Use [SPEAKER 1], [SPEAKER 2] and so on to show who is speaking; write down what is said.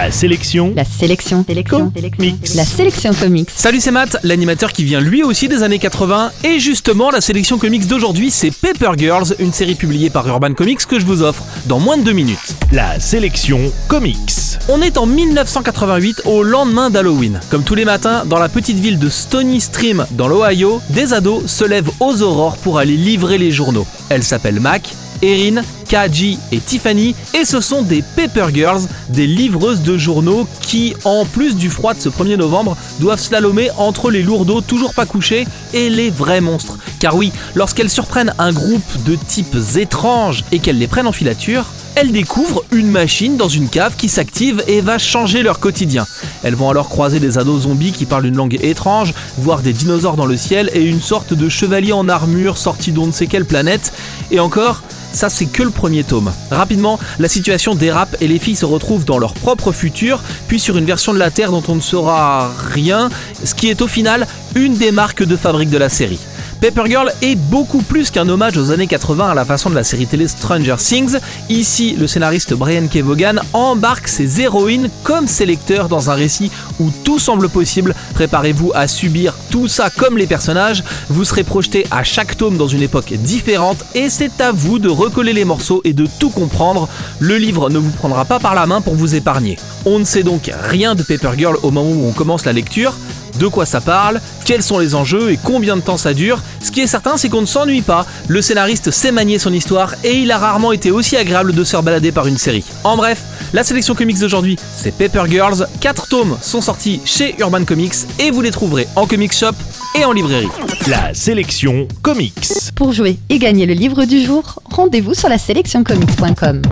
[SPEAKER 1] La sélection.
[SPEAKER 2] La sélection. Sélection. La sélection comics.
[SPEAKER 3] Salut, c'est Matt, l'animateur qui vient lui aussi des années 80. Et justement, la sélection comics d'aujourd'hui, c'est Paper Girls, une série publiée par Urban Comics que je vous offre dans moins de deux minutes.
[SPEAKER 1] La sélection comics.
[SPEAKER 3] On est en 1988, au lendemain d'Halloween. Comme tous les matins, dans la petite ville de Stony Stream, dans l'Ohio, des ados se lèvent aux aurores pour aller livrer les journaux. Elles s'appellent Mac, Erin, Kaji et Tiffany, et ce sont des Paper Girls, des livreuses de journaux qui, en plus du froid de ce 1er novembre, doivent slalomer entre les lourdeaux toujours pas couchés et les vrais monstres. Car oui, lorsqu'elles surprennent un groupe de types étranges et qu'elles les prennent en filature, elles découvrent une machine dans une cave qui s'active et va changer leur quotidien. Elles vont alors croiser des ados zombies qui parlent une langue étrange, voir des dinosaures dans le ciel et une sorte de chevalier en armure sorti d'on ne sait quelle planète. Et encore, ça c'est que le premier tome. Rapidement, la situation dérape et les filles se retrouvent dans leur propre futur, puis sur une version de la Terre dont on ne saura rien, ce qui est au final une des marques de fabrique de la série. Paper Girl est beaucoup plus qu'un hommage aux années 80 à la façon de la série télé Stranger Things. Ici, le scénariste Brian Kevogan embarque ses héroïnes comme ses lecteurs dans un récit où tout semble possible. Préparez-vous à subir tout ça comme les personnages. Vous serez projeté à chaque tome dans une époque différente et c'est à vous de recoller les morceaux et de tout comprendre. Le livre ne vous prendra pas par la main pour vous épargner. On ne sait donc rien de Paper Girl au moment où on commence la lecture de quoi ça parle, quels sont les enjeux et combien de temps ça dure. Ce qui est certain, c'est qu'on ne s'ennuie pas. Le scénariste sait manier son histoire et il a rarement été aussi agréable de se faire balader par une série. En bref, la sélection comics d'aujourd'hui, c'est Paper Girls. 4 tomes sont sortis chez Urban Comics et vous les trouverez en comic shop et en librairie.
[SPEAKER 1] La sélection comics.
[SPEAKER 2] Pour jouer et gagner le livre du jour, rendez-vous sur la sélectioncomics.com.